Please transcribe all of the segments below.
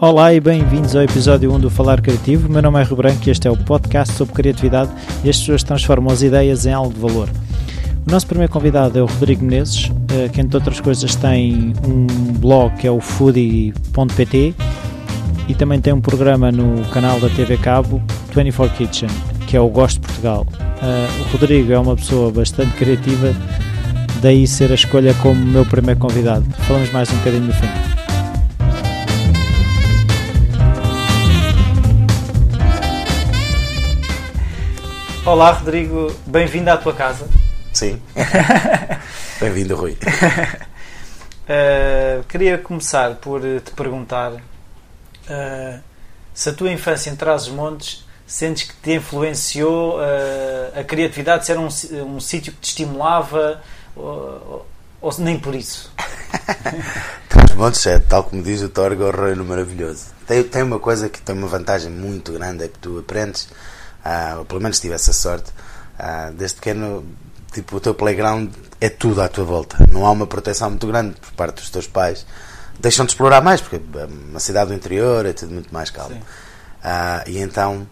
Olá e bem-vindos ao episódio 1 do Falar Criativo. Meu nome é Rui Branco e este é o podcast sobre criatividade e as pessoas transformam as ideias em algo de valor. O nosso primeiro convidado é o Rodrigo Menezes, eh, que entre outras coisas tem um blog que é o foodie.pt e também tem um programa no canal da TV Cabo 24 Kitchen, que é o Gosto Portugal. Eh, o Rodrigo é uma pessoa bastante criativa, daí ser a escolha como meu primeiro convidado. Falamos mais um bocadinho no fim. Olá Rodrigo, bem-vindo à tua casa. Sim. Bem-vindo, Rui. Uh, queria começar por te perguntar uh, se a tua infância em Trás-os-Montes sentes que te influenciou uh, a criatividade, se era um, um sítio que te estimulava ou, ou nem por isso? Trás-os-Montes é, tal como diz o Torgo, o reino maravilhoso. Tem, tem uma coisa que tem uma vantagem muito grande, é que tu aprendes, ou pelo menos tive essa sorte, desde pequeno tipo, o teu playground é tudo à tua volta. Não há uma proteção muito grande por parte dos teus pais. Deixam-te explorar mais, porque é uma cidade do interior é tudo muito mais calmo. Uh, e então,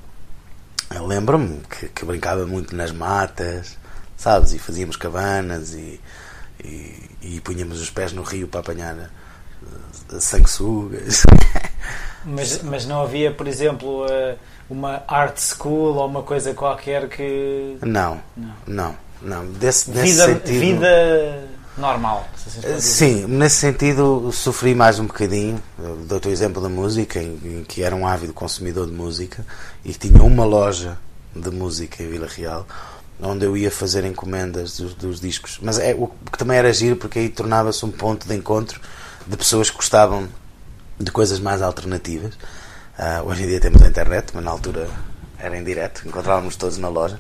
lembro-me que, que, brincava muito nas matas, sabes? E fazíamos cabanas e, e, e punhamos os pés no rio para apanhar uh, sanguessugas. Mas, mas não havia, por exemplo, uh, uma art school ou uma coisa qualquer que. Não, não. não. Não, desse, nesse vida, sentido. Vida normal. Se Sim, nesse sentido sofri mais um bocadinho. Dou-te o exemplo da música, em, em, que era um ávido consumidor de música e tinha uma loja de música em Vila Real onde eu ia fazer encomendas dos, dos discos. Mas é, o que também era giro porque aí tornava-se um ponto de encontro de pessoas que gostavam de coisas mais alternativas. Uh, hoje em dia temos a internet, mas na altura era em direto, encontrávamos todos na loja.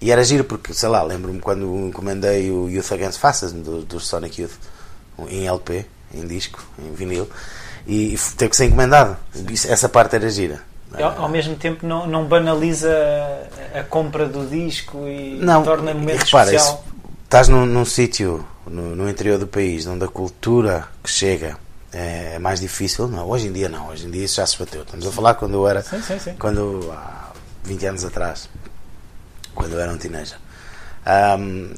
E era giro porque, sei lá, lembro-me quando encomendei o Youth Against Fascism do, do Sonic Youth em LP, em disco, em vinil, e, e teve que ser encomendado. Essa parte era gira. Ao, ao mesmo tempo não, não banaliza a, a compra do disco e não, torna momento repara, especial. Isso, estás num, num sítio no, no, interior do país onde a cultura que chega é, é mais difícil. Não, hoje em dia não, hoje em dia isso já se bateu. Estamos a falar quando eu era sim, sim, sim. quando há 20 anos atrás quando eu era um teenager. Um,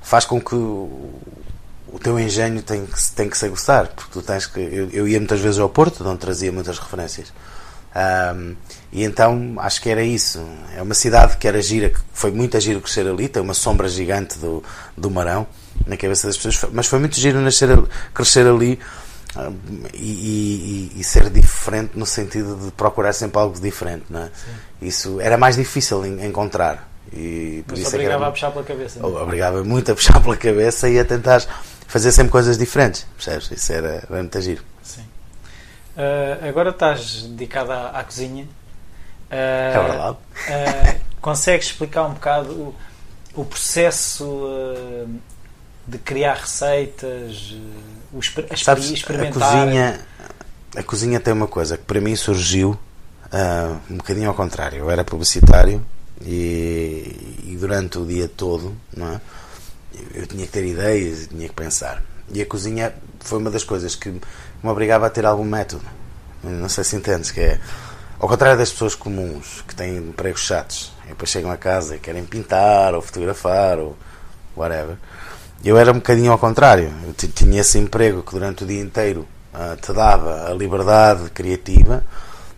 faz com que o, teu engenho tem que, tem que se aguçar, porque tu tens que. Eu, eu, ia muitas vezes ao Porto, de onde trazia muitas referências. Um, e então acho que era isso. É uma cidade que era gira, que foi muito giro crescer ali, tem uma sombra gigante do, do Marão na cabeça das pessoas, mas foi muito giro nascer, crescer ali e, e, e, ser diferente no sentido de procurar sempre algo diferente. Não é? Isso era mais difícil encontrar. E por Mas isso é obrigava era, a puxar pela cabeça. Não? É? Obrigava muito a puxar pela cabeça e a tentar fazer sempre coisas diferentes, percebes? Isso era, era muito giro. Sim. Uh, agora estás dedicado à, à cozinha. Uh, é verdade. Uh, consegues explicar um bocado o, o processo de criar receitas, o exper Sabes, experimentar? A cozinha, a cozinha tem uma coisa que para mim surgiu um bocadinho ao contrário. Eu era publicitário e, e, durante o dia todo, não é? Eu tinha que ter ideias, tinha que pensar. E a cozinha foi uma das coisas que me obrigava a ter algum método. Não sei se entendes, que é ao contrário das pessoas comuns que têm empregos chatos e depois chegam a casa e querem pintar ou fotografar ou whatever. Eu era um bocadinho ao contrário. Eu tinha esse emprego que durante o dia inteiro uh, te dava a liberdade criativa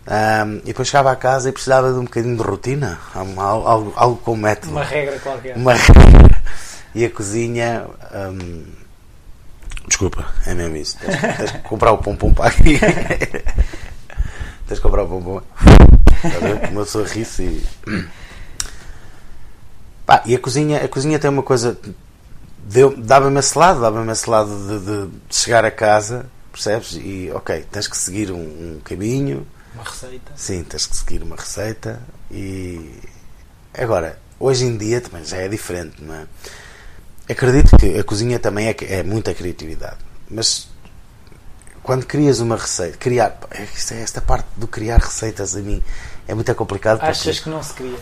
um, e depois chegava a casa e precisava de um bocadinho de rotina, algo, algo, algo com método. Uma regra qualquer. Uma regra. E a cozinha. Um, desculpa, é mesmo isso. Tens, tens que comprar o pompom para aqui. tens que comprar o pompom. Uma pessoa ri-se e. Pá, e a cozinha, a cozinha tem uma coisa. Dava-me esse lado, dava-me esse lado de, de, chegar a casa, percebes? E ok, tens que seguir um, um caminho uma receita. Sim, tens que seguir uma receita e. Agora, hoje em dia também já é diferente, não é? Acredito que a cozinha também é, é muita criatividade, mas quando crias uma receita, criar. É esta parte do criar receitas a mim é muito complicado. Achas porque, que não se cria?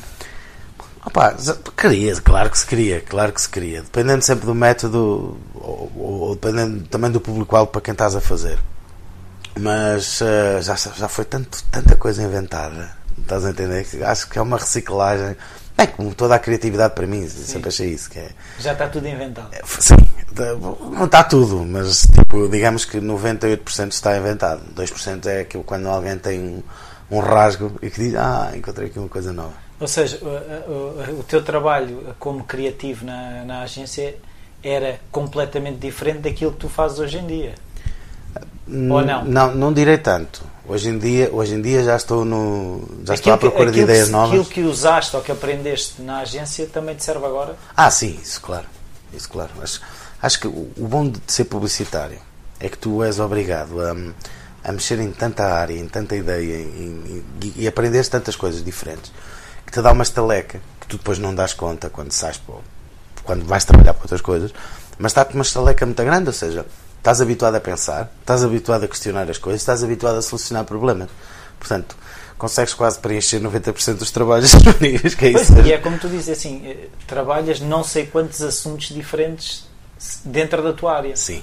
Opa, cria, claro que se cria, claro que se cria. Dependendo sempre do método ou, ou dependendo também do público-alvo para quem estás a fazer. mas uh, já, já foi tanto, tanta coisa inventada, estás a entender? Acho que é uma reciclagem. Bem, como toda a criatividade para mim, Sim. sempre achei isso. Que é, já está tudo inventado. É, sim, não está tudo, mas tipo, digamos que 98% está inventado. 2% é aquilo quando alguém tem um, um rasgo e que diz, ah, encontrei aqui uma coisa nova. Ou seja, o, o, o teu trabalho como criativo na, na agência era completamente diferente daquilo que tu fazes hoje em dia. Ou não? Não, não direi tanto. Hoje em dia, hoje em dia já estou no já aquilo estou à procura de ideias que, novas. Aquilo que usaste ou que aprendeste na agência também te serve agora? Ah, sim, isso claro. Isso claro. Acho, acho que o, o bom de ser publicitário é que tu és obrigado a, a mexer em tanta área, em tanta ideia em, em, e, aprenderes tantas coisas diferentes que te dá uma estaleca que tu depois não dás conta quando sais quando vais trabalhar para outras coisas, mas está-te uma estaleca muito grande, ou seja, Estás habituado a pensar, estás habituado a questionar as coisas, estás habituado a solucionar problemas. Portanto, consegues quase preencher 90% dos trabalhos disponíveis. Que é isso. Pois, e é como tu dizes assim, eh, trabalhas não sei quantos assuntos diferentes dentro da tua área. Sim.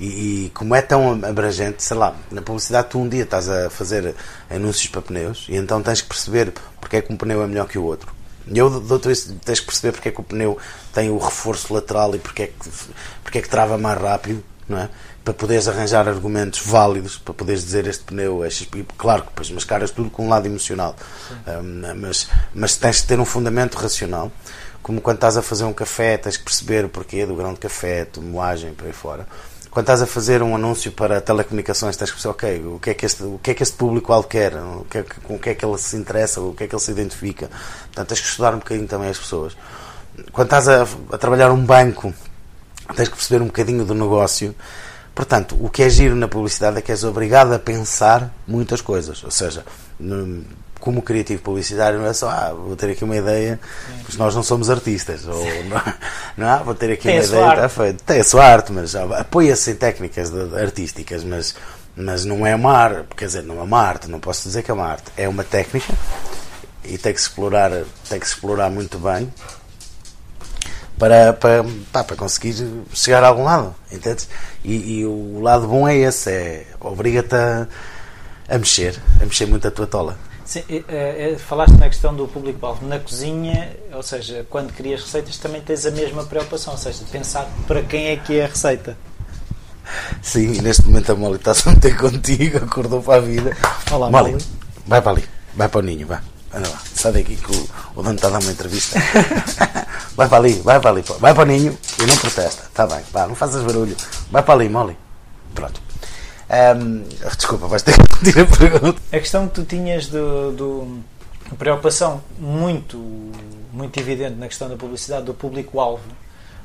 E, e, como é tão abrangente, sei lá, na publicidade tu um dia estás a fazer anúncios para pneus e então tens que perceber porque é que um pneu é melhor que o outro. E eu dou-te isso, tens que perceber porque é que o pneu tem o reforço lateral e porque é que, porque é que trava mais rápido não é? Para poderes arranjar argumentos válidos, para poderes dizer este pneu é XP. Claro que depois mascaras tudo com um lado emocional, um, mas, mas tens de ter um fundamento racional. Como quando estás a fazer um café, tens que perceber o porquê do grão de café, moagem, por aí fora. Quando estás a fazer um anúncio para telecomunicações, tens que perceber, ok, o que é que este, o que é que este público-alvo quer, o que é, com o que é que ele se interessa, o que é que ele se identifica. Portanto, tens que estudar um bocadinho também as pessoas. Quando estás a, a trabalhar um banco, tens que perceber um bocadinho do negócio. Portanto, o que é giro na publicidade é que és obrigado a pensar muitas coisas. Ou seja, como criativo publicitário não é só, ah, vou ter aqui uma ideia, pois nós não somos artistas. Ou, não, não, ah, vou ter aqui tem uma ideia, está feito. Tem a sua arte, mas apoia-se em técnicas de, de, artísticas, mas, mas não é uma arte, quer dizer, não é uma arte, não posso dizer que é uma arte. É uma técnica e tem que se explorar, tem que explorar muito bem para, para, pá, para conseguir chegar a algum lado, entendes? E, e, o lado bom é esse, é obriga-te a, a mexer, a mexer muito a tua tola. Sim, é, é, falaste na questão do público-alvo. Na cozinha, ou seja, quando crias receitas, também tens a mesma preocupação, ou seja, de pensar para quem é que é a receita. Sim, e neste momento a Molly está-se a meter contigo, acordou para a vida. Olá, Molly. Molly. Vai para ali, vai para o ninho, vai. Anda lá, sai daqui que o, o dono está a dar uma entrevista. vai para ali, vai para ali, vai para o ninho e não protesta. Está bem, vá, não fazes barulho. Vai para ali, Molly. Pronto. Um, desculpa, vais ter que repetir a pergunta. A questão que tu tinhas do, do preocupação muito, muito evidente na questão da publicidade do público-alvo.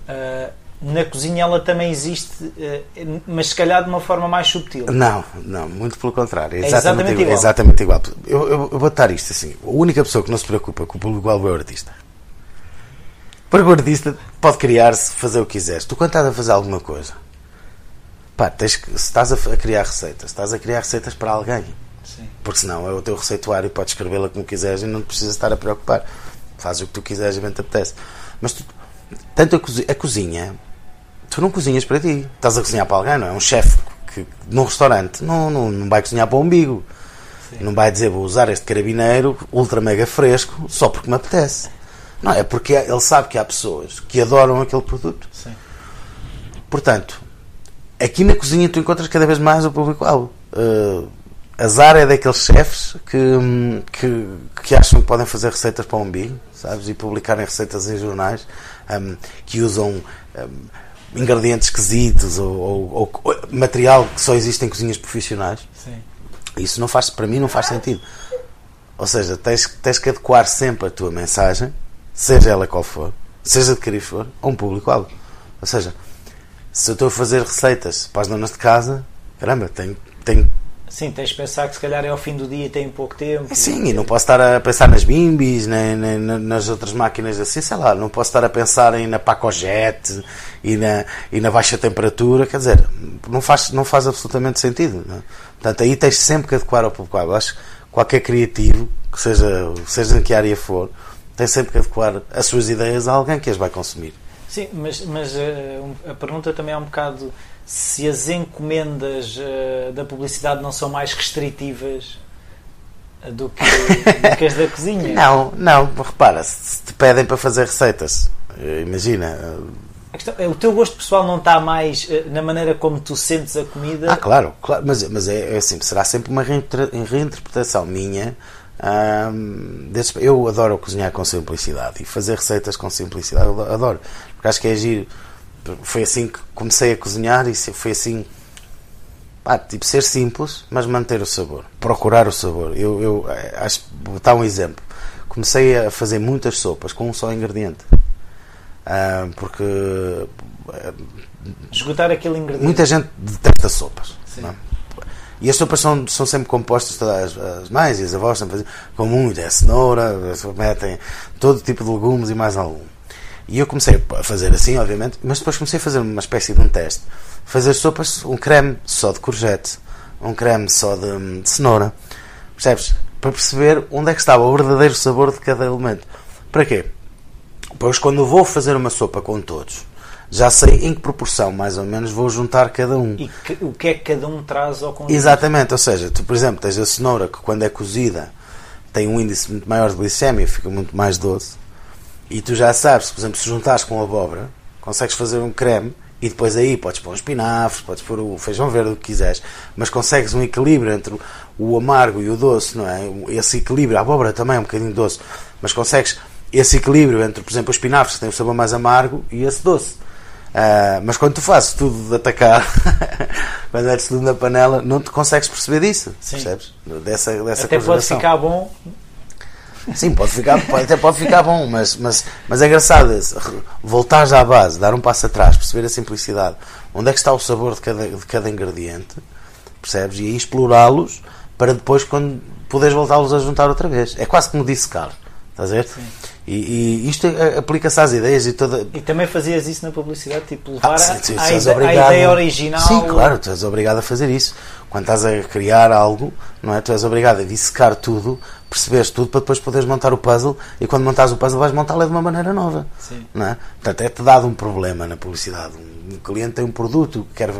Uh, na cozinha ela também existe, eh, mas se calhar de uma forma mais subtil. Não, não, muito pelo contrário. É exatamente, é exatamente igual. Exatamente igual. Eu, eu, eu vou dar isto assim: a única pessoa que não se preocupa com o público-alvo é o artista. Porque o artista pode criar-se, fazer o que quiseres. Tu, quando estás a fazer alguma coisa, pá, tens que, se estás a, criar receitas, estás a criar receitas para alguém. Sim. Porque senão é o teu receituário, podes escrevê-la como quiseres e não precisas estar a preocupar. Fazes o que tu quiseres e bem te apetece. Mas tu, tanto a, cozinha, a cozinha tu não cozinhas para ti. Estás a cozinhar para alguém, não é? Um chefe que num restaurante não, não, não vai cozinhar para o umbigo. Sim. Não vai dizer vou usar este carabineiro ultra mega fresco só porque me apetece. Não, é porque ele sabe que há pessoas que adoram aquele produto. Sim. Portanto, aqui na cozinha tu encontras cada vez mais o público-alvo. Uh, azar é daqueles chefes que, que, que, acham que podem fazer receitas para o umbigo, sabes? E publicarem receitas em jornais um, que usam um, ingredientes esquisitos ou, ou, ou, material que só existe em cozinhas profissionais. Sim. Isso não faz, para mim não faz sentido. Ou seja, tens, tens que adequar sempre a tua mensagem, seja ela qual for, seja de querer for, a um público-alvo. Ou seja, se eu estou a fazer receitas para as donas de casa, caramba, tenho, tenho Sim, tens de pensar que se calhar é ao fim do dia e tem pouco tempo. Sim, e não posso estar a pensar nas bimbis, nem, nem, nas outras máquinas assim, sei lá, não posso estar a pensar em na Pacojet e na, e na baixa temperatura, quer dizer, não faz, não faz absolutamente sentido. Não? É? Portanto, aí tens sempre que adequar ao público. Acho que qualquer criativo, que seja, seja em que área for, tem sempre que adequar as suas ideias a alguém que as vai consumir. Sim, mas, mas uh, a pergunta também é um bocado se as encomendas uh, da publicidade não são mais restritivas do que, do que as da cozinha. Não, não, repara, se te pedem para fazer receitas, imagina. Questão, o teu gosto pessoal não está mais na maneira como tu sentes a comida? Ah, claro, claro mas, mas é, é assim, será sempre uma reinterpretação minha um, eu adoro cozinhar com simplicidade e fazer receitas com simplicidade, adoro, porque acho que é giro. Foi assim que comecei a cozinhar e foi assim, pá, tipo, ser simples, mas manter o sabor, procurar o sabor. Eu, eu eh, acho, vou dar um exemplo. Comecei a fazer muitas sopas com um só ingrediente, um, porque eh, esgotar aquele ingrediente. Muita gente detesta sopas. Não? E as sopas são, são sempre compostas, todas as, as mães e as avós sempre com muito, é cenoura, metem todo tipo de legumes e mais algum. E eu comecei a fazer assim, obviamente, mas depois comecei a fazer uma espécie de um teste. Fazer sopas, um creme só de courgette, um creme só de, de cenoura. Percebes? Para perceber onde é que estava o verdadeiro sabor de cada elemento. Para quê? Pois quando vou fazer uma sopa com todos, já sei em que proporção, mais ou menos, vou juntar cada um. E que, o que é que cada um traz ao conjunto? Exatamente, ou seja, tu, por exemplo, tens a cenoura que quando é cozida tem um índice muito maior de glicemia, fica muito mais doce. E tu já sabes, por exemplo, se juntares com a abóbora, consegues fazer um creme e depois aí podes pôr os espinafres, podes pôr o feijão verde, o que quiseres, mas consegues um equilíbrio entre o amargo e o doce, não é? Esse equilíbrio, a abóbora também é um bocadinho doce, mas consegues esse equilíbrio entre, por exemplo, os espinafres, que têm o sabor mais amargo, e esse doce. Uh, mas quando tu fazes tudo de atacar, quando é tudo na panela, não te consegues perceber disso. Sim. Percebes? Dessa, dessa Até pode ficar bom. Sim, pode ficar, pode, até pode ficar bom, mas, mas, mas é engraçado voltares à base, dar um passo atrás, perceber a simplicidade, onde é que está o sabor de cada, de cada ingrediente, percebes? E aí explorá-los para depois, quando poderes voltá-los a juntar outra vez. É quase como disse Carlos, estás a ver? Sim. E, e isto aplica-se às ideias e toda. E também fazias isso na publicidade, tipo levar ah, sim, sim, a, a, ideia, a, ideia original. Sim, claro, tu és obrigado a fazer isso. Quando estás a criar algo, não é? Tu és obrigado a dissecar tudo, perceberes tudo para depois poderes montar o puzzle e quando montares o puzzle vais montá-lo de uma maneira nova. Sim. Não é? Portanto, é-te dado um problema na publicidade. Um cliente tem um produto que quer,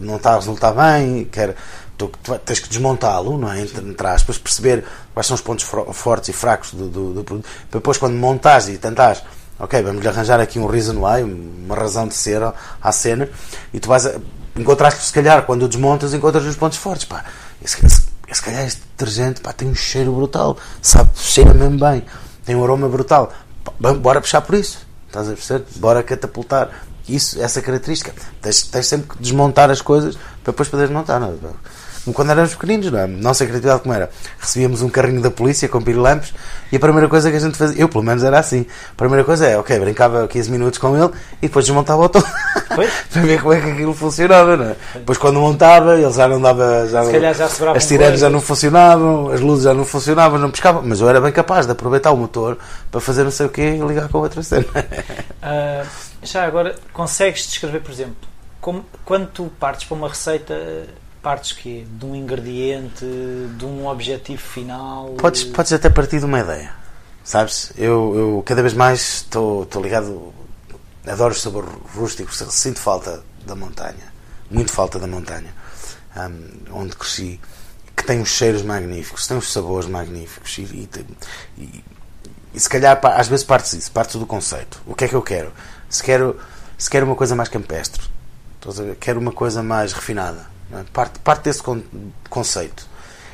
não está a resultar bem, quer tu, tu tens que desmontá-lo, não é? Entre, entre aspas, perceber quais são os pontos fortes e fracos do, do, do produto. Depois, quando montares e tentares, ok, vamos lhe arranjar aqui um reason why, uma razão de ser à cena, e tu vais a, encontraste se calhar, quando o desmontas, encontras os pontos fortes. Pá, esse, esse, calhar este detergente pá, tem um cheiro brutal, sabe, cheira mesmo bem, tem um aroma brutal. Pá, bora puxar por isso, estás a perceber? Bora catapultar isso, essa característica. Tens, tens sempre que desmontar as coisas para depois poderes montar. Não é? Quando éramos pequeninos, não é? Nossa criatividade como era? Recebíamos um carrinho da polícia com pirilampos e a primeira coisa que a gente fazia, eu pelo menos era assim, a primeira coisa é, ok, brincava 15 minutos com ele e depois desmontava o todo para ver como é que aquilo funcionava, não é? Depois quando montava, ele já não dava, já, já as tirenes já não funcionavam, as luzes já não funcionavam, não pescavam, mas eu era bem capaz de aproveitar o motor para fazer não sei o quê e ligar com outra cena. Uh, já agora, consegues descrever, por exemplo, como, quando tu partes para uma receita partes que de um ingrediente, de um objetivo final? Podes, podes até partir de uma ideia. Sabes? Eu, eu cada vez mais estou, ligado, adoro o sabor rústico, sinto falta da montanha, muito falta da montanha, um, onde cresci, que tem os cheiros magníficos, tem os sabores magníficos e, e, e, e se calhar às vezes partes disso, partes do conceito. O que é que eu quero? Se quero, se quero uma coisa mais campestre, quero uma coisa mais refinada é? Parte, parte desse con conceito.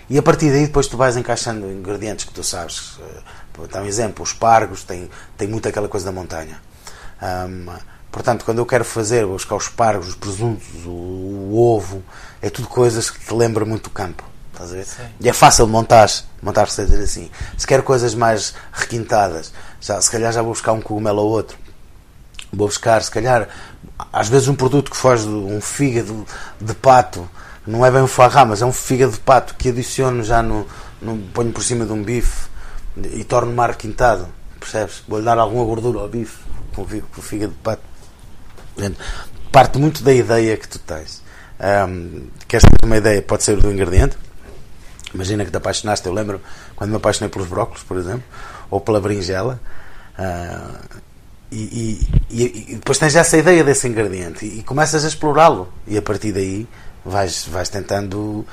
E a partir daí depois tu vais encaixando ingredientes que tu sabes. Eh, vou dar um exemplo, os pargos têm, têm muito aquela coisa da montanha. Portanto, quando eu quero fazer, vou buscar os pargos, os presuntos, o, o, ovo, é tudo coisas que te lembram muito do campo. Estás a ver? E é fácil montar, montar receitas assim. Se quero coisas mais requintadas, já, se calhar já vou buscar um cogumelo ou outro. Vou buscar, se calhar, às vezes um produto que de um fígado de pato, não é bem um foie mas é um fígado de pato que adiciono já no, no ponho por cima de um bife e torno mar quintado, percebes? Vou-lhe dar alguma gordura ao bife com o fígado de pato. Parte muito da ideia que tu tens. Um, queres ter uma ideia? Pode ser do ingrediente. Imagina que te apaixonaste. Eu lembro quando me apaixonei pelos brócolos, por exemplo, ou pela berinjela. Uh, e, e, e, depois tens essa ideia desse ingrediente e, começas a explorá-lo. E a partir daí vais, vais tentando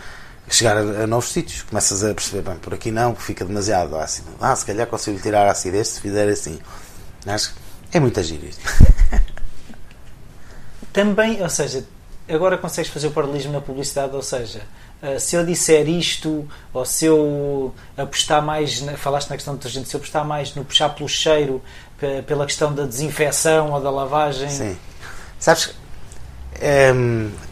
chegar a, a, novos sítios. Começas a perceber, bem, por aqui não fica demasiado ácido, ah, se calhar consigo tirar a acidez se fizer assim. Acho, é muito giro isto. Também, ou seja agora consegues fazer o paralelismo na publicidade, ou seja Uh, se eu disser isto, ou se eu apostar mais, na, falaste na questão do detergente, se eu apostar mais no puxar pelo cheiro pela questão da desinfecção ou da lavagem. Sim. Sabes, é,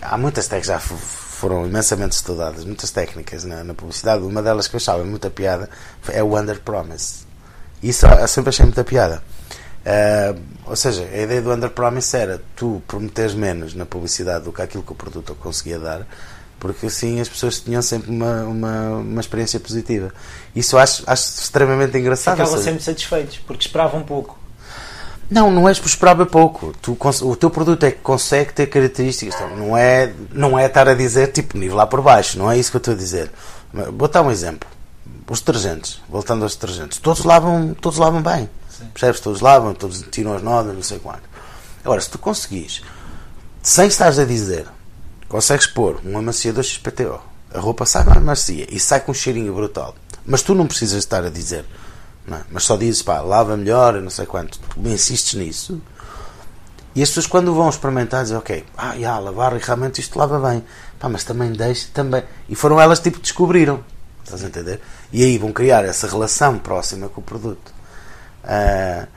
há muitas técnicas já foram imensamente estudadas, muitas técnicas na, na, publicidade. Uma delas que eu achava muita piada é o under promise. Isso eu sempre achei muita piada. Uh, ou seja, a ideia do under promise era tu prometeres menos na publicidade do que aquilo que o produto conseguia dar, porque assim as pessoas tinham sempre uma, uma, uma experiência positiva. Isso acho, acho extremamente engraçado. Ficavam sempre satisfeitos, porque esperavam pouco. Não, não és por esperar pouco. Tu, o teu produto é que consegue ter características. Então, não, é, não é estar a dizer tipo nível lá por baixo. Não é isso que eu estou a dizer. Vou dar um exemplo. Os detergentes, voltando aos detergentes, todos lavam, todos lavam bem. Sim. Percebes? Todos lavam, todos tiram as nodas, não sei quanto. Agora, se tu conseguis, sem estares a dizer, consegues pôr um amaciador XPTO, a roupa sai mais macia e sai com um cheirinho brutal, mas tu não precisas estar a dizer é? Mas só dizes, pá, lava melhor, não sei quanto. Insistes nisso. E as pessoas, quando vão experimentar, dizem, ok, ah, já, lavar, realmente isto lava bem. Pá, mas também deixa, também. E foram elas tipo descobriram. Estás a entender? E aí vão criar essa relação próxima com o produto. Uh,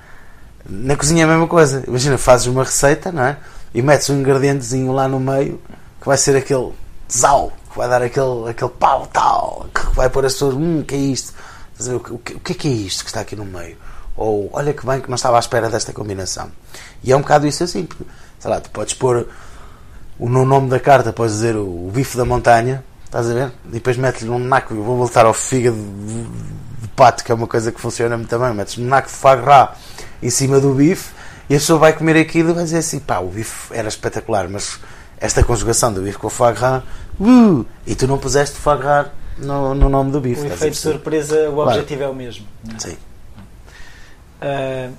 na cozinha é a mesma coisa. Imagina, fazes uma receita, não é? E metes um ingredientezinho lá no meio que vai ser aquele zau, que vai dar aquele, aquele pau tal, que vai pôr as pessoas, hum, que é isto? o, que, o que é que é isto que está aqui no meio? Ou olha que bem que não estava à espera desta combinação. E é um bocado isso assim, porque, sei lá, tu podes pôr o no nome da carta, podes dizer o, o bife da montanha, estás a ver? E depois metes-lhe um naco, vou voltar ao fígado de, de, pato, que é uma coisa que funciona muito bem, metes um naco de gras em cima do bife e a pessoa vai comer aquilo e vai dizer assim, pá, o bife era espetacular, mas esta conjugação do bife com o foie gras, uh, e tu não puseste foie gras no, no nome do bife. O efeito de surpresa, o claro. objetivo é o mesmo. É? Sim. Uh,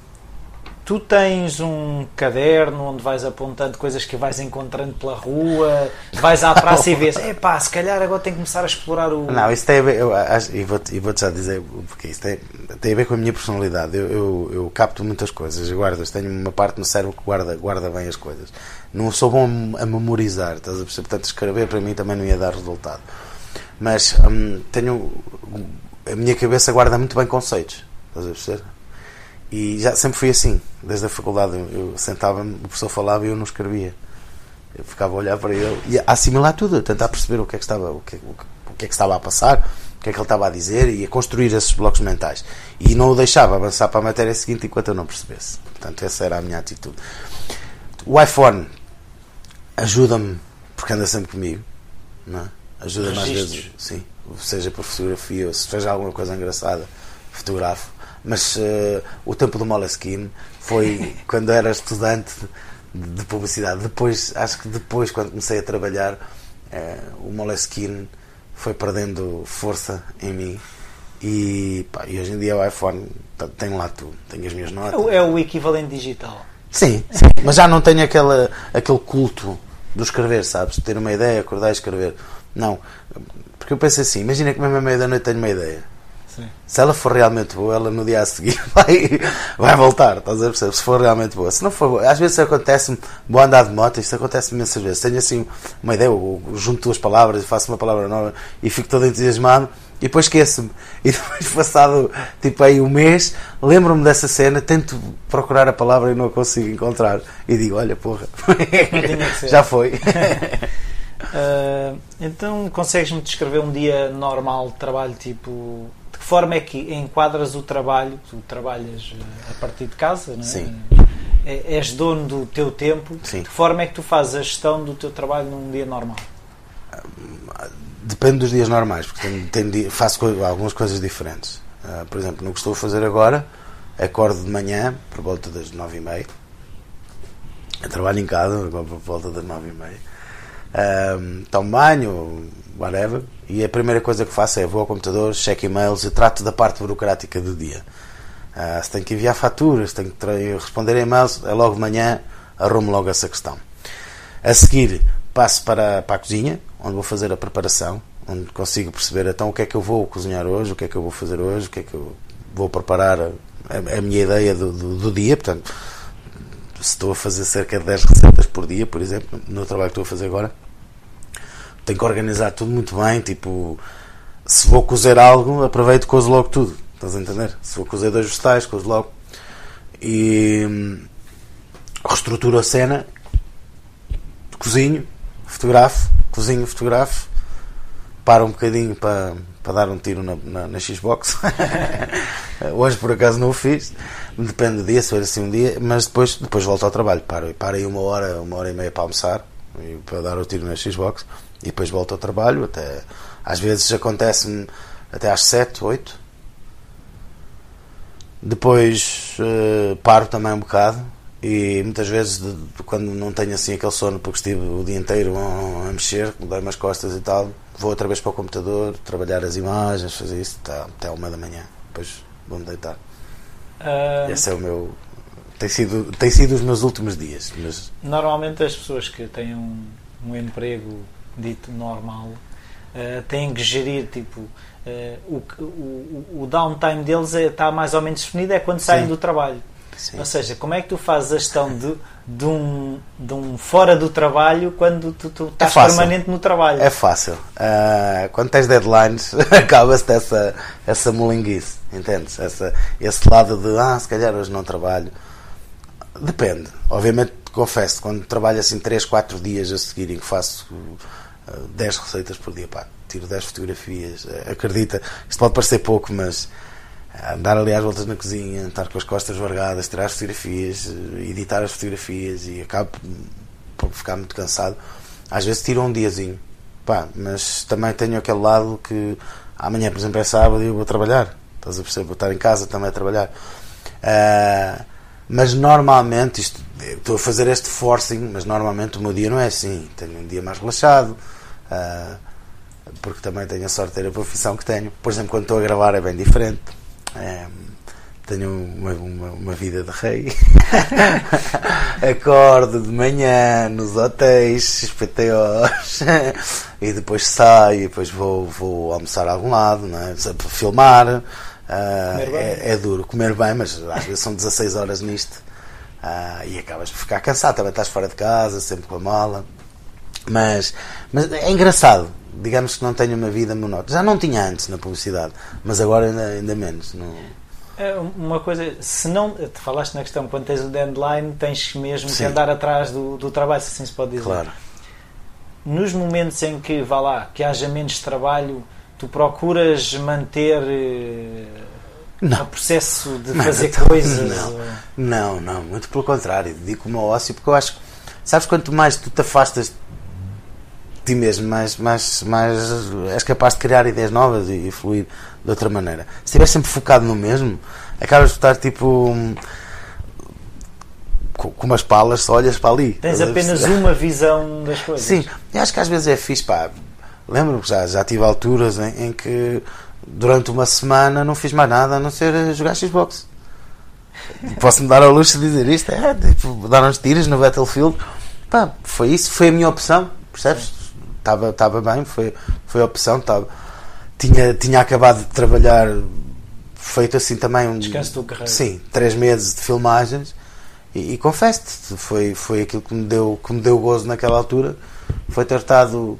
tu tens um caderno onde vais apontando coisas que vais encontrando pela rua, vais à praça e vês, é pá, se calhar agora tenho que começar a explorar o. Não, isso tem a ver, eu acho, e vou-te vou já dizer porque isso tem, tem a ver com a minha personalidade. Eu, eu, eu capto muitas coisas, eu guardo, tenho uma parte no cérebro que guarda, guarda bem as coisas. Não sou bom a memorizar, estás a perceber? Portanto, escrever para mim também não ia dar resultado mas hum, tenho a minha cabeça guarda muito bem conceitos estás a perceber? E já sempre fui assim. Desde a faculdade eu sentava-me, o professor falava e eu não escrevia. Eu ficava a olhar para ele e a assimilar tudo, a tentar perceber o que é que estava o que, o que é que estava a passar o que é que ele estava a dizer e a construir esses blocos mentais. E não o deixava avançar para a matéria seguinte enquanto eu não percebesse. Portanto essa era a minha atitude. O iPhone ajuda-me porque anda sempre comigo não é? ajuda mais vezes, sim, seja por fotografia ou se seja alguma coisa engraçada, fotografo. Mas uh, o tempo do Moleskine foi quando era estudante de publicidade. Depois, acho que depois, quando comecei a trabalhar, uh, o Moleskine foi perdendo força em mim. E, pá, e hoje em dia o iPhone tem lá tudo, tem as minhas notas. É o equivalente digital. Sim, sim, mas já não tenho aquele, aquele culto do escrever, sabes? Ter uma ideia, acordar e escrever. Não. Porque eu penso assim, imagina que mesmo à meia da noite tenho uma ideia. Sim. Se ela for realmente boa, ela no dia a seguir vai, vai voltar, estás a perceber? Se for realmente boa. Se não for boa, às vezes acontece-me, vou andar de moto, isto acontece imensas vezes. Tenho assim uma ideia, eu junto duas palavras e faço uma palavra nova e fico todo entusiasmado e depois esqueço-me. E depois, passado tipo aí um mês, lembro-me dessa cena, tento procurar a palavra e não a consigo encontrar. E digo: Olha, porra, já foi. Uh, então, consegues-me descrever um dia normal de trabalho? Tipo, que forma é que enquadras o trabalho? Tu trabalhas ah, a partir de casa, não é? Sim. É, és dono do teu tempo. Sim. De que forma é que tu fazes a gestão do teu trabalho num dia normal? Depende dos dias normais, porque tenho, tenho, faço co algumas coisas diferentes. Uh, por exemplo, no que estou a fazer agora, acordo de manhã, por volta das nove e meia. Trabalho em casa, por volta das nove e meia um, tomo banho, whatever, e a primeira coisa que faço é vou ao computador, checo e-mails e trato da parte burocrática do dia. Uh, se tenho que enviar faturas, tenho que responder e-mails, é logo de manhã, arrumo logo essa questão. A seguir, passo para, para a cozinha, onde vou fazer a preparação, onde consigo perceber então o que é que eu vou cozinhar hoje, o que é que eu vou fazer hoje, o que é que eu vou preparar a, a minha ideia do, do, do, dia. Portanto, se estou a fazer cerca de 10 receitas por dia, por exemplo, no trabalho que estou a fazer agora, tenho que organizar tudo muito bem. Tipo, se vou cozer algo, aproveito e cozo logo tudo. Estás a entender? Se vou cozer dois vegetais, cozo logo. E hum, reestruturo a cena, cozinho, fotografo, cozinho, fotografo, paro um bocadinho para, para dar um tiro na, na, na Xbox. Hoje por acaso não o fiz, depende do dia, se for assim um dia, mas depois, depois volto ao trabalho. Paro, paro aí uma hora, uma hora e meia para almoçar, para dar o tiro na Xbox, e depois volto ao trabalho. Até, às vezes acontece-me até às 7, 8. Depois uh, paro também um bocado, e muitas vezes, de, de, quando não tenho assim aquele sono, porque estive o dia inteiro a, a mexer, dei umas costas e tal, vou outra vez para o computador, trabalhar as imagens, fazer isso tá, até uma da manhã. Depois vou-me deitar. Uh... Esse é o meu. Tem sido, tem sido os meus últimos dias. Mas... Normalmente as pessoas que têm um, um emprego dito normal uh, têm que gerir tipo. Uh, o, o, o downtime deles é, está mais ou menos definido é quando Sim. saem do trabalho. Sim. Ou seja, como é que tu fazes a gestão de, de, um, de um fora do trabalho quando tu, tu estás é permanente no trabalho? É fácil. Uh, quando tens deadlines, acaba-se essa, essa molinguice, entendes? Essa, esse lado de, ah, se calhar hoje não trabalho. Depende. Obviamente, confesso, quando trabalho assim 3, 4 dias a seguir em que faço uh, ah, 10 receitas por dia, pá, tiro 10 fotografias, uh, acredita, isto pode parecer pouco, mas andar ali às voltas na cozinha, estar com as costas vargadas, tirar as fotografias, eh, editar as fotografias e acabo por ficar muito cansado. Às vezes tiro um diazinho, pá, mas também tenho aquele lado que amanhã, por exemplo, é sábado e eu vou trabalhar. Estás a perceber? Vou estar em casa também a trabalhar. Uh, mas normalmente, isto, estou a fazer este forcing, mas normalmente o meu dia não é assim. Tenho um dia mais relaxado. Uh, porque também tenho a sorte de ter a profissão que tenho. Por exemplo, quando estou a gravar é bem diferente é, tenho uma, uma, uma, vida de rei. Acordo de manhã nos hotéis, PTOs, e depois saio, e depois vou, vou almoçar a algum lado, não é? filmar. Uh, é, é, duro comer bem, mas às vezes são 16 horas nisto uh, e acabas por ficar cansado. Também estás fora de casa, sempre com a mala. Mas, mas é engraçado digamos que não tenho uma vida monótona. Já não tinha antes na publicidade, mas agora ainda, ainda menos. Não... É uma coisa, se não te falaste na questão, quando tens o deadline, tens mesmo Sim. que andar atrás do, do trabalho, se assim se pode dizer. Claro. Nos momentos em que, vá lá, que haja menos trabalho, tu procuras manter eh, não. o processo de fazer então, coisas? Não, não, não, muito pelo contrário. Digo o meu ócio porque eu acho que, sabes, quanto mais tu te afastas ti mesmo, mais, mais, mais és capaz de criar ideias novas e, e fluir de outra maneira. Se estiver sempre focado no mesmo, acabas de estar tipo com, umas palas, só olhas para ali. Tens apenas uma visão das coisas. Sim, e acho que às vezes é fixe, pá. Lembro-me que já, já tive alturas em, em, que durante uma semana não fiz mais nada a não ser jogar Xbox. Posso-me dar ao luxo de dizer isto? É, tipo, dar uns tiros no Battlefield. Pá, foi isso, foi a minha opção, percebes? estava estava bem, foi, foi a opção. Estava, tinha, tinha acabado de trabalhar, feito assim também um. Descanso do carreira. Sim, três meses de filmagens. E, e confesso-te, foi, foi aquilo que me, deu, que me deu gozo naquela altura. Foi ter estado.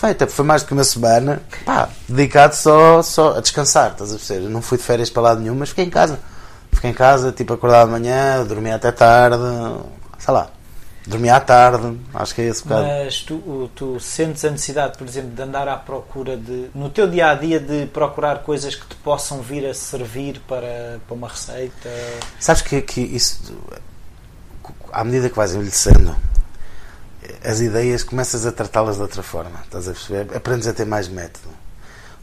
Feita, foi mais do que uma semana, pá, dedicado só, só a descansar, estás a perceber? não fui de férias para lado nenhum, mas fiquei em casa. Fiquei em casa, tipo, acordar de manhã, dormia até tarde, sei lá, Dormia à tarde, acho que é esse bocado. Mas tu, tu sentes a necessidade, por exemplo, de andar à procura de, no teu dia a dia, de procurar coisas que te possam vir a servir para, para uma receita? Sabes que, que isso, à medida que vais envelhecendo, as ideias começas a tratá-las de outra forma, estás a perceber? Aprendes a ter mais método.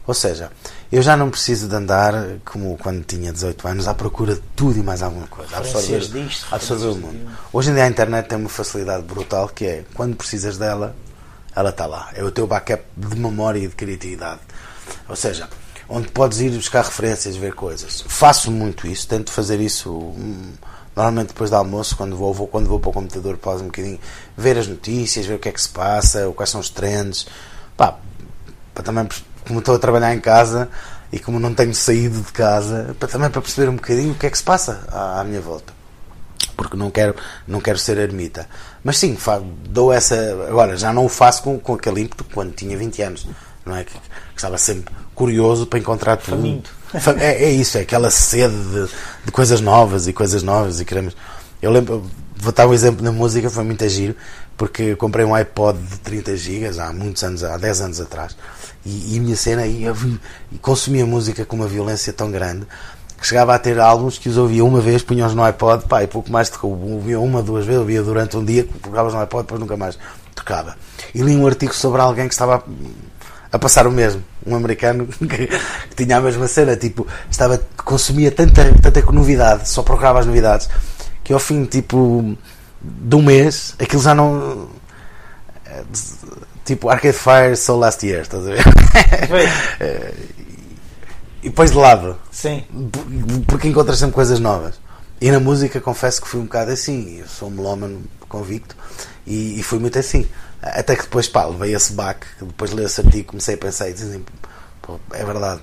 Ou seja, eu já não preciso de andar como quando tinha 18 anos à procura de tudo e mais alguma coisa. Absorver, disto, absorver o mundo. Hoje em dia a internet tem uma facilidade brutal que é quando precisas dela, ela está lá. É o teu backup de memória e de criatividade. Ou seja, onde podes ir buscar referências, ver coisas. Faço muito isso, tento fazer isso hum, normalmente depois do almoço, quando vou, vou, quando vou para o computador, pausa um bocadinho, ver as notícias, ver o que é que se passa, quais são os trends. Pá, para também, como estou a trabalhar em casa e como não tenho saído de casa, para, também para perceber um bocadinho o que é que se passa à, à minha volta. Porque não quero, não quero ser ermita. Mas sim, dou essa. Agora, já não o faço com, com aquele ímpeto quando tinha 20 anos. Não é? Que, que estava sempre curioso para encontrar tudo. Faminto. É, é isso, é aquela sede de, de, coisas novas e coisas novas e queremos. Eu lembro, vou dar um exemplo na música, foi muito giro, porque comprei um iPod de 30 GB há muitos anos, há 10 anos atrás, e, e a minha cena, e, e consumia música com uma violência tão grande que chegava a ter álbuns que os ouvia uma vez, punha-os no iPod, pá, e pouco mais ouvia uma, duas vezes, ouvia durante um dia, colocavas no iPod, depois nunca mais tocava. E li um artigo sobre alguém que estava a passar o mesmo. Um americano que, tinha a mesma cena, tipo, estava, consumia tanta, tanta novidade, só procurava as novidades, que ao fim, tipo, de um mês, aquilo já não. Tipo, Arcade Fire Soul Last Year, estás a ver? e depois de lado. Sim. Porque encontras sempre coisas novas. E na música, confesso que fui um bocado assim. Eu sou um melómano convicto e, e fui muito assim. Até que depois, pá, levei esse baque, depois li esse artigo, comecei a pensar e dizem, pô, é verdade,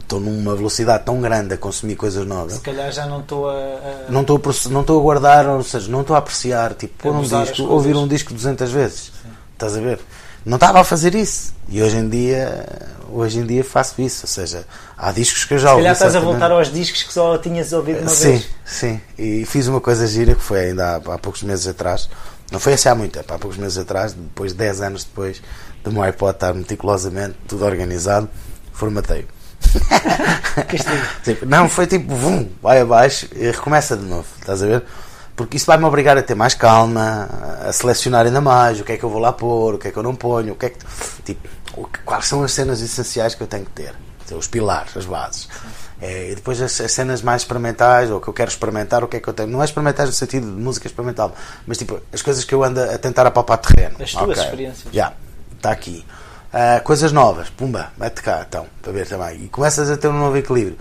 estou numa velocidade tão grande a consumir coisas novas. Se calhar já não estou a, a. Não estou a, não estou a guardar, ou seja, não estou a apreciar, tipo, pôr um disco, ouvir um disco 200 vezes. Sim. Estás a ver? Não estava a fazer isso. E hoje em dia, hoje em dia faço isso. Ou seja, há discos que eu já ouvi. Se calhar estás a voltar aos discos que só tinhas ouvido uma sim, vez. Sim, sim. E fiz uma coisa gira que foi ainda há, há poucos meses atrás não foi assim há muito tempo, há poucos meses atrás, depois de 10 anos depois do meu iPod estar meticulosamente tudo organizado, formatei. tipo, não, foi tipo, vum, vai abaixo e recomeça de novo, estás a ver? Porque isso vai-me obrigar a ter mais calma, a selecionar ainda mais o que é que eu vou lá pôr, o que é que eu não ponho, o que é que. Tipo, quais são as cenas essenciais que eu tenho que ter? Os pilares, as bases. É, e depois as, as, cenas mais experimentais, ou que eu quero experimentar, o que é que eu tenho. Não é experimentais no sentido de música experimental, mas tipo, as coisas que eu ando a tentar apalpar terreno. As tuas okay. experiências. Já, yeah, está aqui. Uh, coisas novas, pumba, mete cá, então, para ver também. E começas a ter um novo equilíbrio.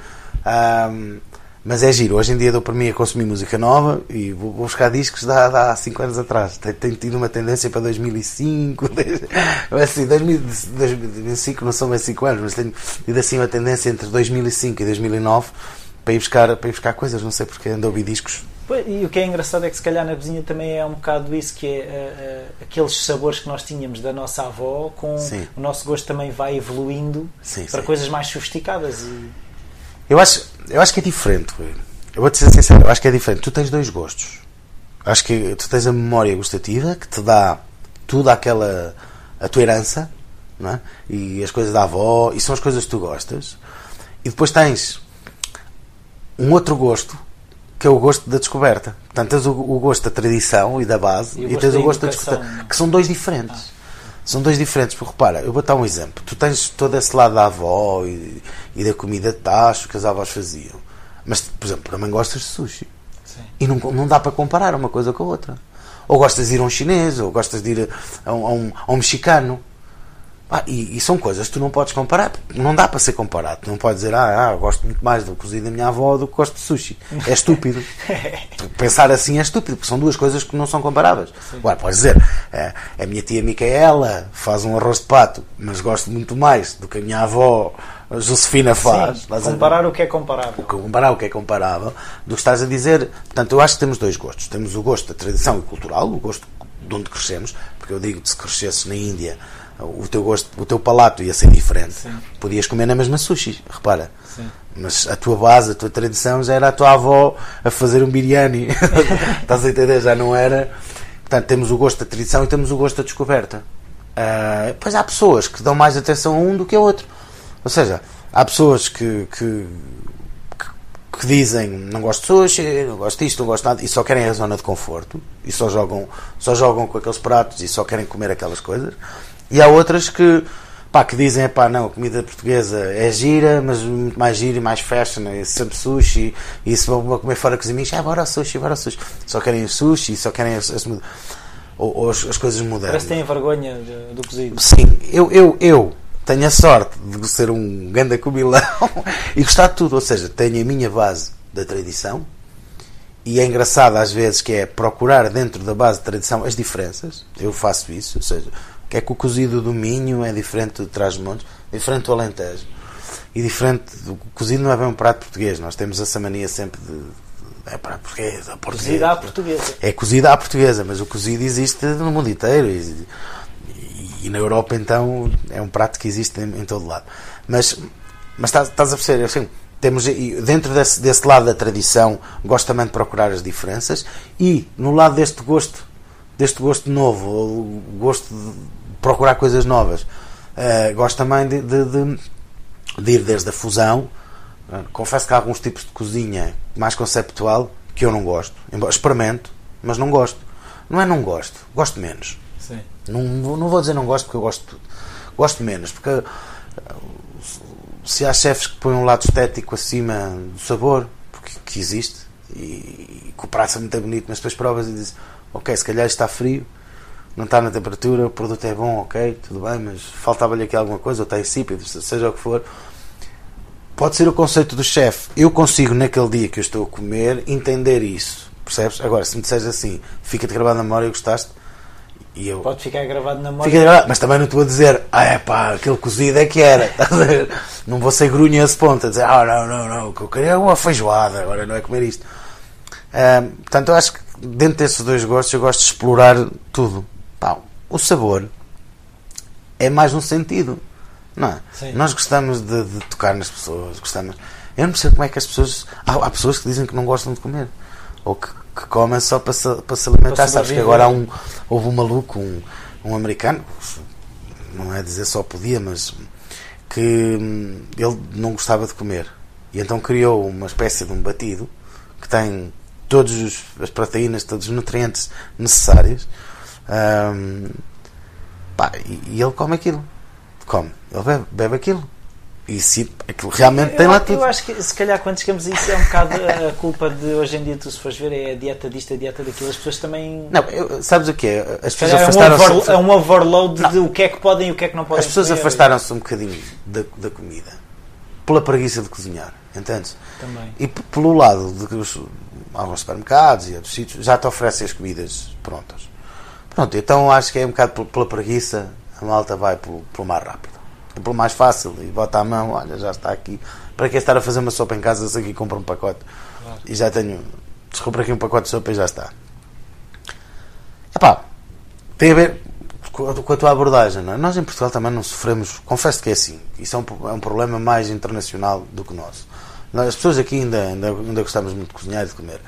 Um, mas é giro, hoje em dia dou para mim a consumir música nova e vou, buscar discos de há 5 anos atrás. Tenho, tido uma tendência para 2005, assim, 2005 não são mais 5 anos, mas tenho tido assim uma tendência entre 2005 e 2009 para ir buscar, para ir buscar coisas, não sei porque ando a ouvir discos. E o que é engraçado é que se calhar na vizinha também é um bocado isso, que é uh, uh, aqueles sabores que nós tínhamos da nossa avó, com sim. o nosso gosto também vai evoluindo sim, para sim. coisas mais sofisticadas. E... Eu acho, eu acho que é diferente. Eu vou-te ser sincero, eu acho que é diferente. Tu tens dois gostos. Acho que tu tens a memória gustativa que te dá tudo aquela. a tua herança, não é? e as coisas da avó, e são as coisas que tu gostas. E depois tens um outro gosto que é o gosto da descoberta. Portanto, tens o, o gosto da tradição e da base e, e tens o gosto da descoberta, que são dois diferentes. Ah. São dois diferentes, porque repara, eu vou dar um exemplo. Tu tens todo esse lado da avó e, e da comida de tacho que as avós faziam. Mas, por exemplo, também gostas de sushi. Sim. E não, não dá para comparar uma coisa com a outra. Ou gostas de ir a um chinês, ou gostas de ir a um, a um, a um mexicano. Ah, e, e, são coisas que tu não podes comparar, não dá para ser comparado. Tu não podes dizer, ah, ah gosto muito mais do cozido da minha avó do que gosto de sushi. É estúpido. Pensar assim é estúpido, porque são duas coisas que não são comparáveis. Sim. Agora, podes dizer, é, a minha tia Micaela faz um arroz de pato, mas gosto muito mais do que a minha avó Josefina faz. Sim, comparar o que é comparável. Comparar o que é comparável do que estás a dizer. Portanto, eu acho que temos dois gostos. Temos o gosto da tradição e cultural, o gosto de onde crescemos, porque eu digo que se crescesse na Índia o teu gosto, o teu palato ia ser diferente. Sim. Podias comer na mesma sushi, repara. Sim. Mas a tua base, a tua tradição já era a tua avó a fazer um biryani. Estás a entender? Já não era. Portanto, temos o gosto da tradição e temos o gosto da descoberta. Uh, pois há pessoas que dão mais atenção a um do que a outro. Ou seja, há pessoas que, que, que dizem não gosto de sushi, não gosto disto, não gosto de nada, e só querem a zona de conforto, e só jogam, só jogam com aqueles pratos e só querem comer aquelas coisas. E há outras que, pá, que dizem, pá, não, a comida portuguesa é gira, mas muito mais gira e mais fashion, é sempre sushi, e se vão comer fora com os amigos, ah, bora sushi, bora sushi. Só querem sushi, só querem as, as, ou, ou as, as coisas modernas. Parece que têm vergonha do cozido. Sim, eu, eu, eu tenho a sorte de ser um ganda comilão e gostar de tudo. Ou seja, tenho a minha base da tradição e é engraçado às vezes que é procurar dentro da base de tradição as diferenças. Eu faço isso, ou seja, que é que o cozido do Minho é diferente do Trás-Montes, diferente do Alentejo e diferente do cozido não é bem um prato português. Nós temos essa mania sempre de é prato português, português. Cozida à portuguesa. É cozida à portuguesa, mas o cozido existe no mundo inteiro e, e, e na Europa então é um prato que existe em, em todo lado. Mas, mas estás, estás a perceber, assim, temos dentro desse, desse lado da tradição gosto também de procurar as diferenças e no lado deste gosto deste gosto novo gosto de procurar coisas novas. Uh, gosto também de, de, de, de, ir desde a fusão. Uh, confesso que há alguns tipos de cozinha mais conceptual que eu não gosto. Experimento mas não gosto. Não é não gosto gosto menos. Sim. Não, não vou dizer não gosto porque eu gosto de tudo gosto menos porque se há chefes que põem um lado estético acima do sabor, porque que existe, e, e que o prato é muito bonito, mas depois provas e dizes, ok, se calhar está frio, não está na temperatura, o produto é bom, ok, tudo bem, mas faltava-lhe aqui alguma coisa, ou está insípido, seja o que for. Pode ser o conceito do chefe. Eu consigo, naquele dia que eu estou a comer, entender isso. Percebes? Agora, se me disseres assim, fica-te gravado na memória e gostaste, e eu, Pode ficar gravado na memória. Fica gravado, mas também não estou a dizer, ah, é pá, aquele cozido é que era. não vou ser grunha a esse ponto, a dizer, ah, não, não, não, o que eu queria é uma feijoada, agora não é comer isto. Um, portanto, eu acho que dentro desses dois gostos, eu gosto de explorar tudo. Pá, o sabor é mais um sentido, não é? Sim. Nós gostamos de, de, tocar nas pessoas, gostamos. Eu não percebo como é que as pessoas. Há, há pessoas que dizem que não gostam de comer, ou que que comem só para se, para se alimentar. Para Sabes que agora há um, houve um maluco, um, um americano, não é dizer só podia, mas que hum, ele não gostava de comer. E então criou uma espécie de um batido que tem todas as proteínas, todos os nutrientes necessários. Um, pá, e, e, ele come aquilo. Come. Ele bebe, bebe aquilo. E se aquilo realmente eu, tem lá tudo. Eu acho que se calhar quando chegamos a isso é um bocado a culpa de hoje em dia, tu se fores ver, é a dieta disto, a dieta daquilo. As pessoas também. Não, eu, sabes o que é? As pessoas afastaram-se. É, um over, é um overload não. de o que é que podem e o que é que não podem. As pessoas afastaram-se um bocadinho da, da comida pela preguiça de cozinhar, entendes? Também. E pelo lado de que os, alguns supermercados e outros sítios já te oferecem as comidas prontas. Pronto, então acho que é um bocado pela preguiça, a malta vai pelo, pelo mais rápido pelo mais fácil e bota a mão, olha, já está aqui. Para que estar a fazer uma sopa em casa se aqui compra um pacote claro. e já tenho. Desculpa aqui um pacote de sopa e já está. Epá, tem a ver com a tua abordagem. Não é? Nós em Portugal também não sofremos, confesso que é assim. Isso é um, é um problema mais internacional do que o nosso. As pessoas aqui ainda, ainda, ainda gostamos muito de cozinhar e de comer.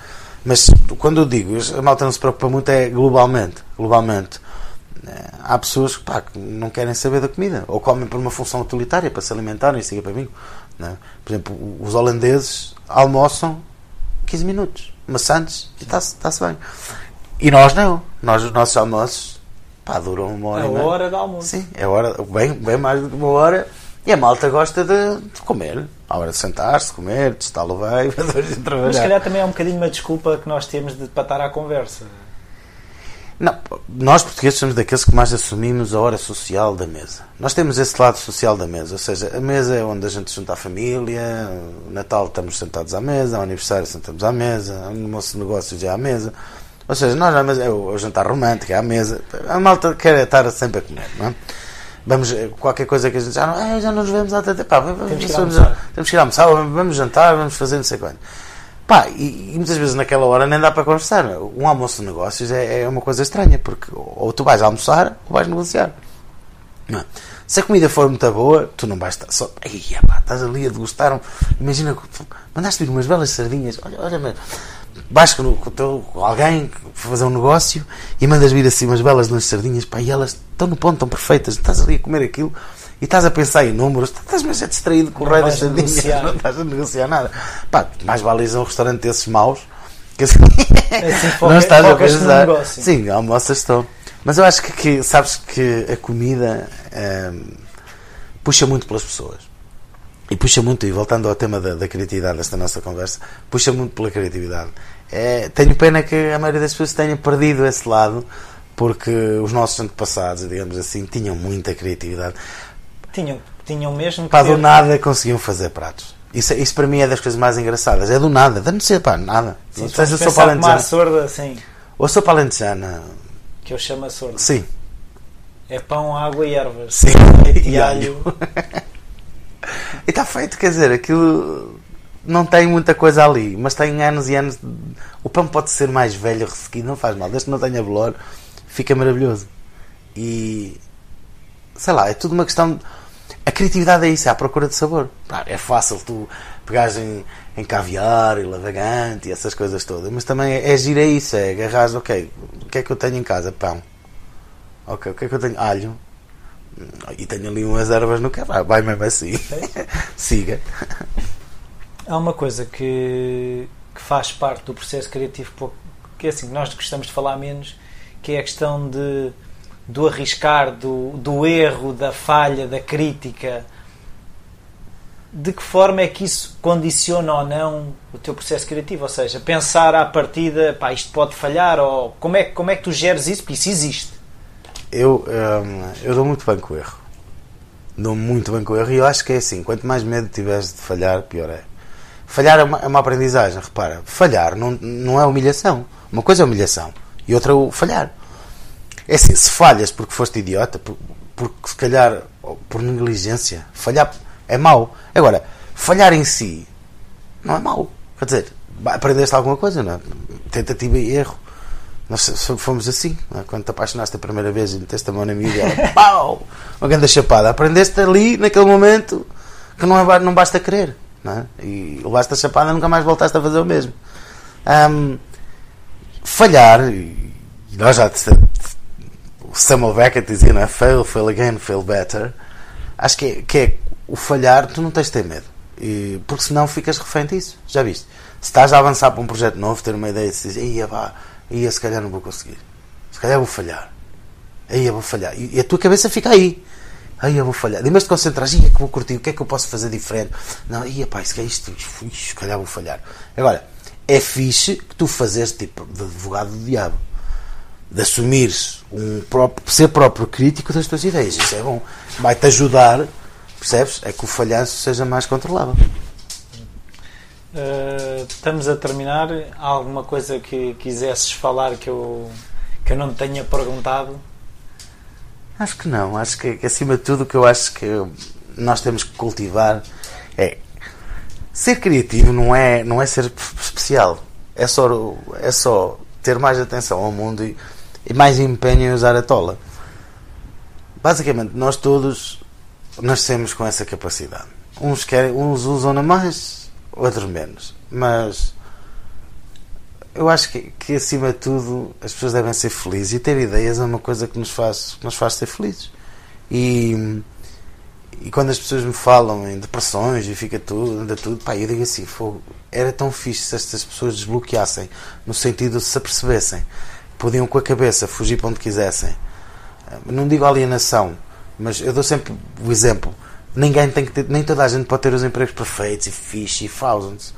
Mas quando eu digo, a malta não se preocupa muito é globalmente. Globalmente é, há pessoas pá, que não querem saber da comida ou comem por uma função utilitária para se alimentarem e seguir para mim. É? Por exemplo, os holandeses almoçam 15 minutos, maçantes e está-se tá bem. E nós não. Nós, os nossos almoços pá, duram uma hora. É a hora de almoço. Sim, é hora, bem, bem mais do que uma hora. E a malta gosta de, de comer. À hora de sentar-se, comer, de estar o veio, de trabalhar. Mas se calhar também é um bocadinho uma desculpa que nós temos de patar à conversa. Não, nós portugueses somos daqueles que mais assumimos a hora social da mesa. Nós temos esse lado social da mesa, ou seja, a mesa é onde a gente junta a família, o Natal estamos sentados à mesa, o aniversário sentamos à mesa, o nosso negócio já é à mesa. Ou seja, nós à mesa, é o, jantar romântico, é à mesa. A malta quer estar sempre a comer, não é? Vamos, qualquer coisa que a gente já não, ah, já não nos vemos há tanto tempo, vamos, temos, que almoçar. temos que ir almoçar, vamos jantar, vamos fazer não sei quando. Pá, e, e, muitas vezes naquela hora nem dá para conversar. Um almoço de negócios é, é uma coisa estranha, porque ou tu vais almoçar ou vais negociar. Não. É? Se a comida for muito boa, tu não vais estar só. Ai, pá, estás ali a degustar. Um, imagina, mandaste vir umas belas sardinhas. Olha, olha, mas vais com, com, teu, com alguém fazer um negócio e mandas vir assim umas belas de sardinhas, pá, e elas estão no ponto, estão perfeitas. Estás ali a comer aquilo e estás a pensar em números, estás mais a distraído com o rei das sardinhas, não estás a negociar nada. Pá, mais vale um restaurante desses maus que assim, assim não estás a pensar. Sim, almoças estão. Mas eu acho que, que sabes que a comida hum, puxa muito pelas pessoas. E puxa muito, e voltando ao tema da, da, criatividade desta nossa conversa, puxa muito pela criatividade. É, tenho pena que a maioria das pessoas tenha perdido esse lado, porque os nossos antepassados, digamos assim, tinham muita criatividade Tinham, tinham mesmo Pá, do nada conseguiam fazer pratos. Isso, isso para mim é das coisas mais engraçadas. É do nada. Dá-me ser, pá, nada. Sim, não se pensar como a alentejana. sorda, assim, Ou sopa alentejana. que eu chamo a sorda. Sim. É pão, água e ervas. Sim. E E alho. E está feito, quer dizer, aquilo não tem muita coisa ali, mas tem anos e anos. de- O pão pode ser mais velho, ressequido, não faz mal, desde que não tenha bolor, fica maravilhoso. E sei lá, é tudo uma questão. A criatividade é isso, é à procura de sabor. Claro, é fácil tu pegares em, em caviar e lavagante e essas coisas todas, mas também é, é giro é isso, é agarrar, ok, o que é que eu tenho em casa? Pão. Ok, o que é que eu tenho? Alho. E tenho ali umas ervas no café. Vai mesmo assim. Siga. Há uma coisa que, que faz parte do processo criativo, que é assim, nós gostamos de falar menos, que é a questão de, do arriscar, do, do erro, da falha, da crítica. De que forma é que isso condiciona ou não o teu processo criativo? Ou seja, pensar à partida, pá, isto pode falhar, ou como é, como é que tu geres isso? Porque isso existe. Eu, hum, eu dou muito bem com o erro. Dou muito bem com o erro e eu acho que é assim: quanto mais medo tiveres de falhar, pior é. Falhar é uma, é uma aprendizagem, repara. Falhar não, não é humilhação. Uma coisa é humilhação e outra é o falhar. É assim: se falhas porque foste idiota, por- porque se calhar por negligência, falhar é mau. Agora, falhar em si não é mau. Quer dizer, aprendeste alguma coisa, não é? Tentativa e erro. Nós fomos assim, é? quando te apaixonaste a primeira vez e meteste a mão na miúda e pau! Uma grande chapada. Aprendeste ali, naquele momento, que não, é, não basta querer. Não é? E levaste a chapada nunca mais voltaste a fazer o mesmo. Ahm, falhar, e e nós já disse- o Samuel Beckett dizia, não é? Fail, fail again, fail better. Acho que é, que é o falhar, tu não tens de ter medo. E, porque senão ficas refém disso. Já viste? Se estás a avançar para um projeto novo, ter uma ideia e se diz, ia pá, ia se calhar não vou conseguir. Se calhar vou falhar. Aí eu vou falhar. E, a tua cabeça fica aí. Aí eu vou falhar. Em vez de concentrar, ia que vou curtir, o que é que eu posso fazer diferente? Não, ia pá, se calhar isto, se calhar vou falhar. Agora, é fixe que tu fazes tipo de advogado do diabo. De assumires um próprio, ser próprio crítico das tuas ideias. Isso é bom. Vai-te ajudar, percebes? É que o falhanço seja mais controlável. Uh, estamos a terminar. Há alguma coisa que quisesses falar que eu, que eu não te tenha perguntado? Acho que não. Acho que, que, acima de tudo o que eu acho que nós temos que cultivar é ser criativo não é, não é ser especial. É só, é só ter mais atenção ao mundo e, e mais empenho em usar a tola. Basicamente, nós todos nascemos com essa capacidade. Uns, querem, uns usam-na mais, outros menos. Mas eu acho que, que acima de tudo as pessoas devem ser felizes e ter ideias é uma coisa que nos faz, que nos faz ser felizes. E, e quando as pessoas me falam em depressões e fica tudo, anda tudo, pá, eu digo assim, fogo, era tão fixe se estas pessoas desbloqueassem, no sentido de se apercebessem, podiam com a cabeça fugir para onde quisessem. Não digo alienação, mas eu dou sempre o exemplo. Ninguém tem que ter, nem toda a gente pode ter os empregos perfeitos e fixe e thousands.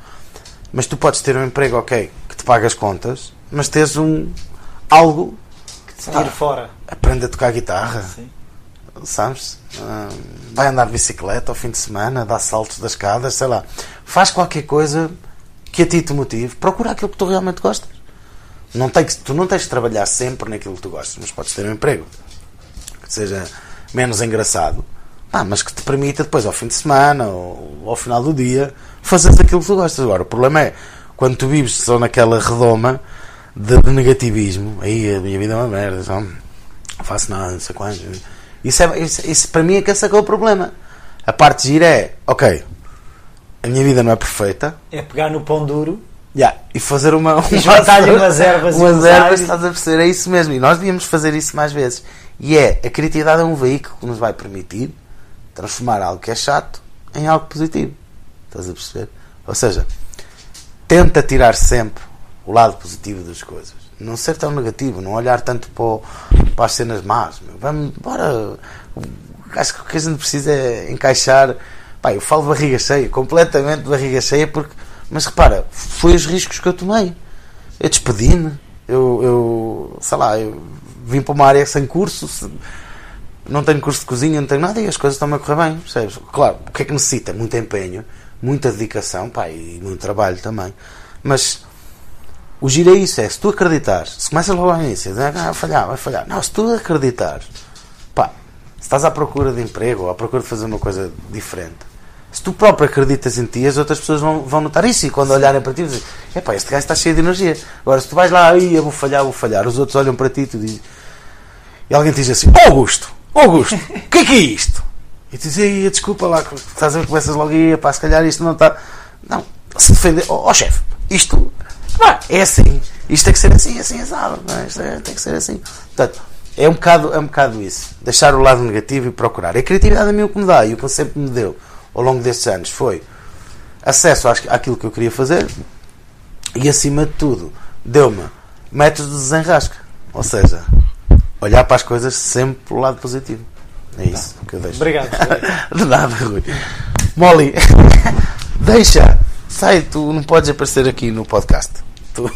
Mas tu podes ter um emprego, ok, que te paga as contas, mas tens um algo que te tire ah, fora. Aprende a tocar guitarra. Sim. Sabes? Uh, vai andar de bicicleta ao fim de semana, dá saltos das escadas, sei lá. Faz qualquer coisa que a ti te motive. Procura aquilo que tu realmente gostas. Não tem que, tu não tens de trabalhar sempre naquilo que tu gostas, mas podes ter um emprego que seja menos engraçado, pá, mas que te permita depois, ao fim de semana ou ao final do dia, fazeres aquilo que tu gostas. Agora, o problema é quando tu vives só naquela redoma de, de negativismo, aí a minha vida é uma merda, só, não faço nada, não sei quanto. Isso, é, isso, isso para mim é que esse é, que é o problema. A parte de gira é, ok, a minha vida não é perfeita. É pegar no pão duro Yeah, e fazer uma. E juntar-lhe umas ervas umas ervas, estás a perceber? É isso mesmo. E nós devíamos fazer isso mais vezes. E é, a criatividade é um veículo que nos vai permitir transformar algo que é chato em algo positivo. Estás a perceber? Ou seja, tenta tirar sempre o lado positivo das coisas. Não ser tão negativo, não olhar tanto para, para as cenas más. Meu. Vamos, bora. Acho que o que a gente precisa é encaixar. Pá, eu falo barriga cheia, completamente barriga cheia, porque. Mas repara, foi os riscos que eu tomei. Eu despedi-me, eu, eu sei lá, eu vim para uma área sem curso, não tenho curso de cozinha, não tenho nada e as coisas estão-me a correr bem, percebes? Claro, o que é que necessita? Muito empenho, muita dedicação, pá, e muito trabalho também. Mas o giro é isso, é se tu acreditares, se começas logo ao início, ah, vai falhar, vai falhar. Não, se tu acreditares, pá, se estás à procura de emprego ou à procura de fazer uma coisa diferente, se tu próprio acreditas em ti, as outras pessoas vão, vão notar isso e quando olharem para ti dizem, é pá, este gajo está cheio de energia. Agora, se tu vais lá, aí eu vou falhar, vou falhar, os outros olham para ti e tu dizes, e alguém te diz assim, Augusto, Augusto, o que é que é isto? E tu dizes, desculpa lá, estás a ver, começas logo aí, pá, se calhar isto não está. Não, se defender, ó oh, oh, chefe, isto Pá, é assim. Isto tem que ser assim, assim. Não é? Isto é, tem que ser assim. Portanto, é um, bocado, é um bocado isso. Deixar o lado negativo e procurar. A criatividade a mim o que me dá e o que sempre me deu ao longo destes anos foi acesso àquilo que eu queria fazer e, acima de tudo, deu-me métodos de desenrasca. Ou seja, olhar para as coisas sempre pelo lado positivo. É isso tá. que eu deixo. Obrigado. de nada, Rui. Molly, deixa. Sai, tu não podes aparecer aqui no podcast. Tu...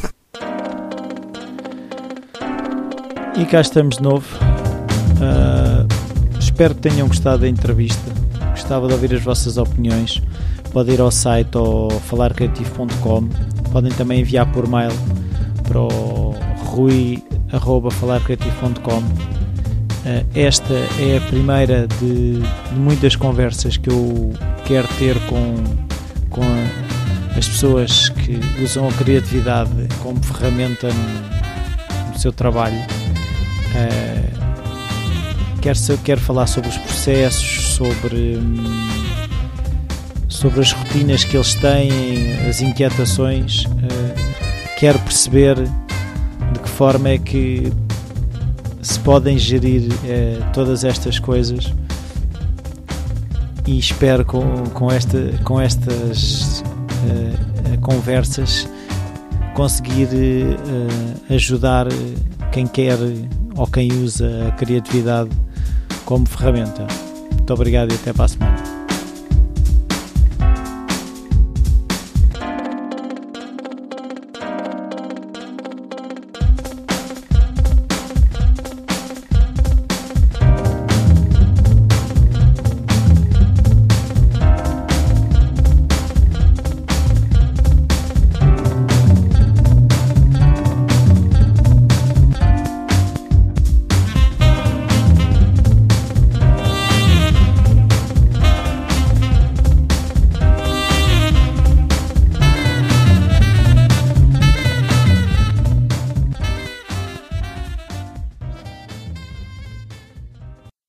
E cá estamos de novo. Uh, espero que tenham gostado da entrevista. Gostava de ouvir as vossas opiniões. Podem ir ao site ou falarcreativo.com. Podem também enviar por mail para o rui.falarcreativo.com. Uh, ah, esta é a primeira de, de, muitas conversas que eu quero ter com, com as pessoas que usam a criatividade como ferramenta no, no seu trabalho. Uh, quero, quero falar sobre os processos, sobre, sobre as rotinas que eles têm, as inquietações. Uh, quero perceber forma é que se podem gerir uh, todas estas coisas e espero com, com, esta, com estas uh, conversas conseguir uh, ajudar quem quer ou quem usa a criatividade como ferramenta. Muito obrigado e até para a semana.